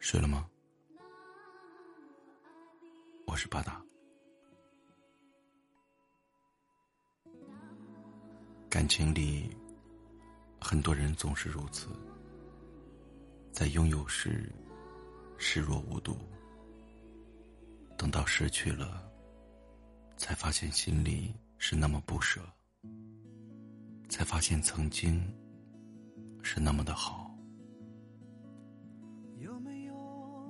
睡了吗？我是巴达。感情里，很多人总是如此，在拥有时视若无睹，等到失去了，才发现心里是那么不舍，才发现曾经是那么的好。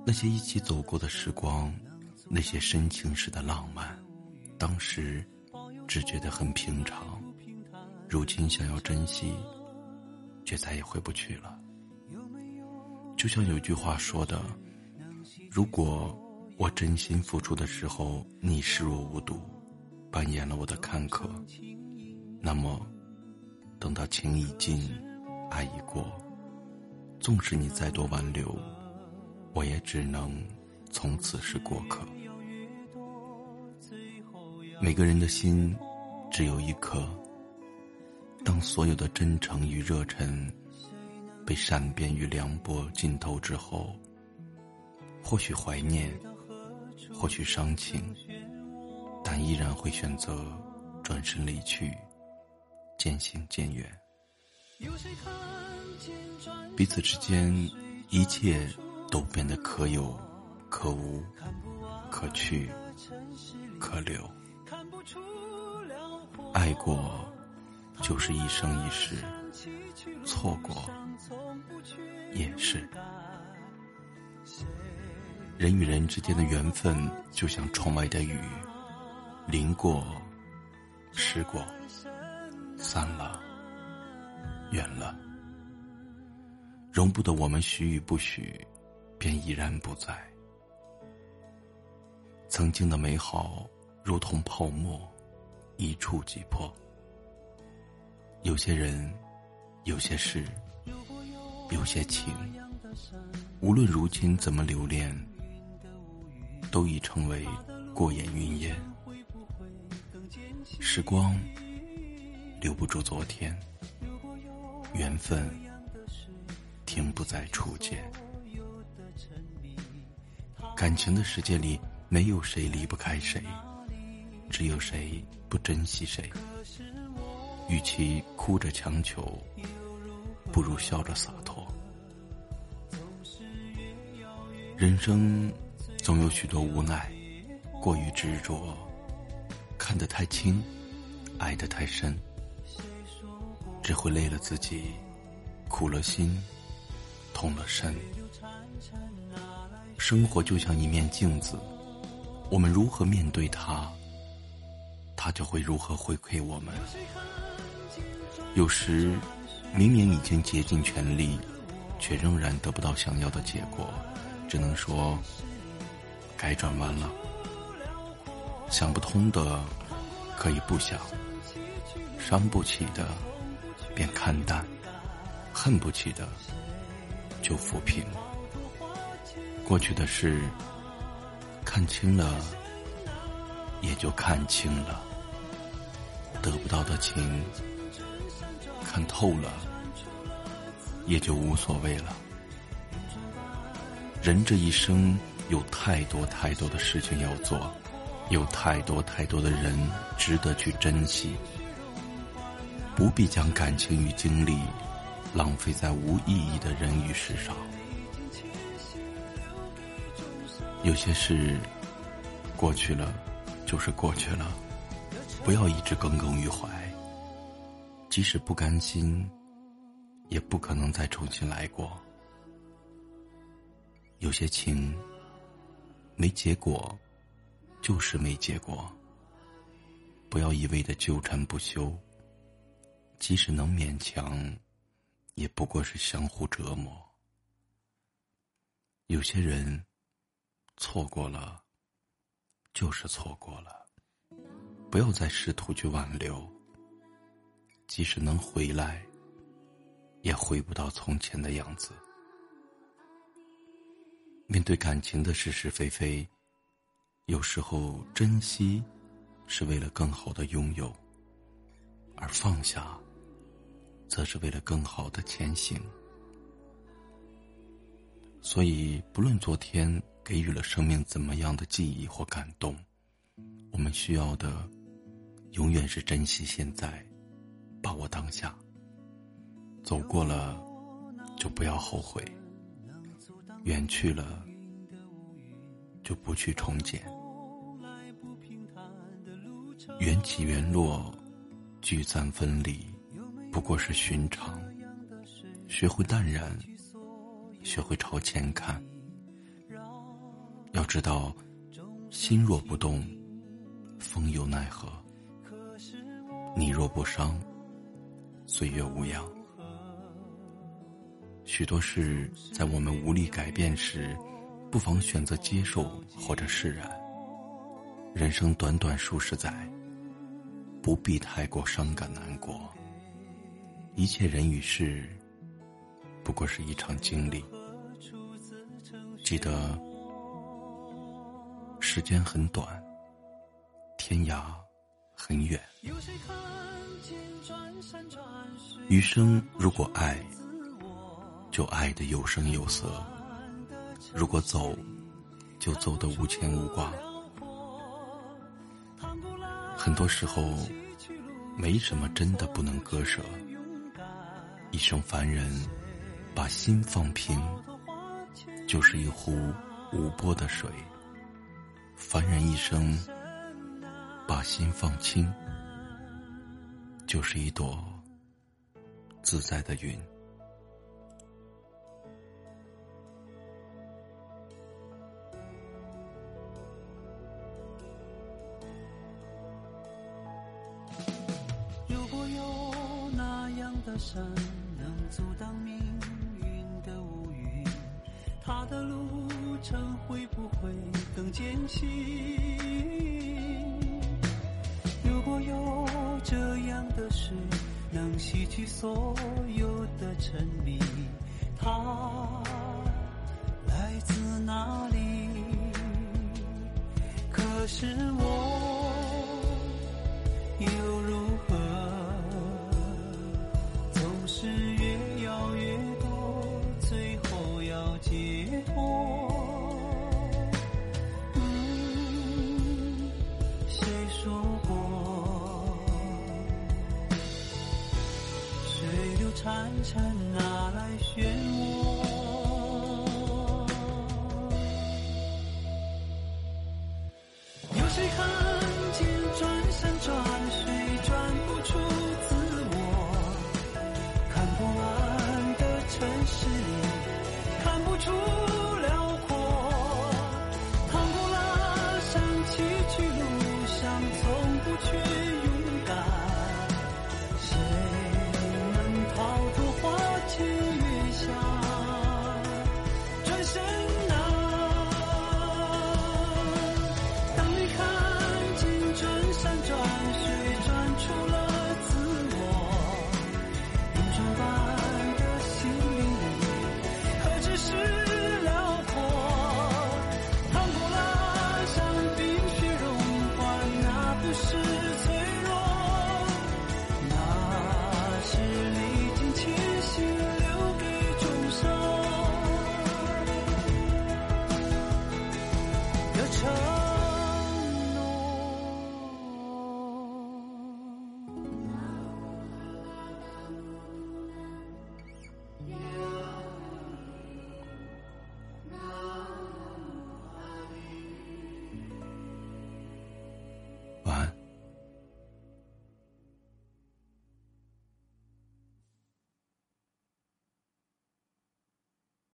那些一起走过的时光，那些深情时的浪漫，当时只觉得很平常，如今想要珍惜，却再也回不去了。就像有句话说的：“如果我真心付出的时候，你视若无睹，扮演了我的看客，那么等到情已尽，爱已过，纵使你再多挽留。”我也只能从此是过客。每个人的心只有一颗。当所有的真诚与热忱被善变与凉薄浸透之后，或许怀念，或许伤情，但依然会选择转身离去，渐行渐远。彼此之间，一切。都变得可有可无，可去可留。爱过就是一生一世，错过也是。人与人之间的缘分，就像窗外的雨，淋过，湿过，散了，远了，容不得我们许与不许。便已然不在。曾经的美好如同泡沫，一触即破。有些人，有些事，有些情，无论如今怎么留恋，都已成为过眼云烟。时光留不住昨天，缘分停不在初见。感情的世界里，没有谁离不开谁，只有谁不珍惜谁。与其哭着强求，不如笑着洒脱。人生总有许多无奈，过于执着，看得太轻，爱得太深，只会累了自己，苦了心，痛了身。生活就像一面镜子，我们如何面对它，它就会如何回馈我们。有时，明明已经竭尽全力，却仍然得不到想要的结果，只能说该转弯了。想不通的可以不想，伤不起的便看淡，恨不起的就抚平。过去的事，看清了，也就看清了；得不到的情，看透了，也就无所谓了。人这一生有太多太多的事情要做，有太多太多的人值得去珍惜，不必将感情与精力浪费在无意义的人与事上。有些事过去了，就是过去了，不要一直耿耿于怀。即使不甘心，也不可能再重新来过。有些情没结果，就是没结果。不要一味的纠缠不休，即使能勉强，也不过是相互折磨。有些人。错过了，就是错过了，不要再试图去挽留。即使能回来，也回不到从前的样子。面对感情的是是非非，有时候珍惜是为了更好的拥有，而放下，则是为了更好的前行。所以，不论昨天给予了生命怎么样的记忆或感动，我们需要的，永远是珍惜现在，把握当下。走过了，就不要后悔；远去了，就不去重建。缘起缘落，聚散分离，不过是寻常。学会淡然，学会朝前看。要知道，心若不动，风有奈何；你若不伤，岁月无恙。许多事在我们无力改变时，不妨选择接受或者释然。人生短短数十载，不必太过伤感难过。一切人与事，不过是一场经历。记得，时间很短，天涯很远。余生如果爱。就爱的有声有色，如果走，就走得无牵无挂。很多时候，没什么真的不能割舍。一生凡人，把心放平，就是一壶无波的水；凡人一生，把心放轻，就是一朵自在的云。如果有那样的山能阻挡命运的乌云，他的路程会不会更艰辛？如果有这样的事，能洗去所有的沉迷，他来自哪里？可是我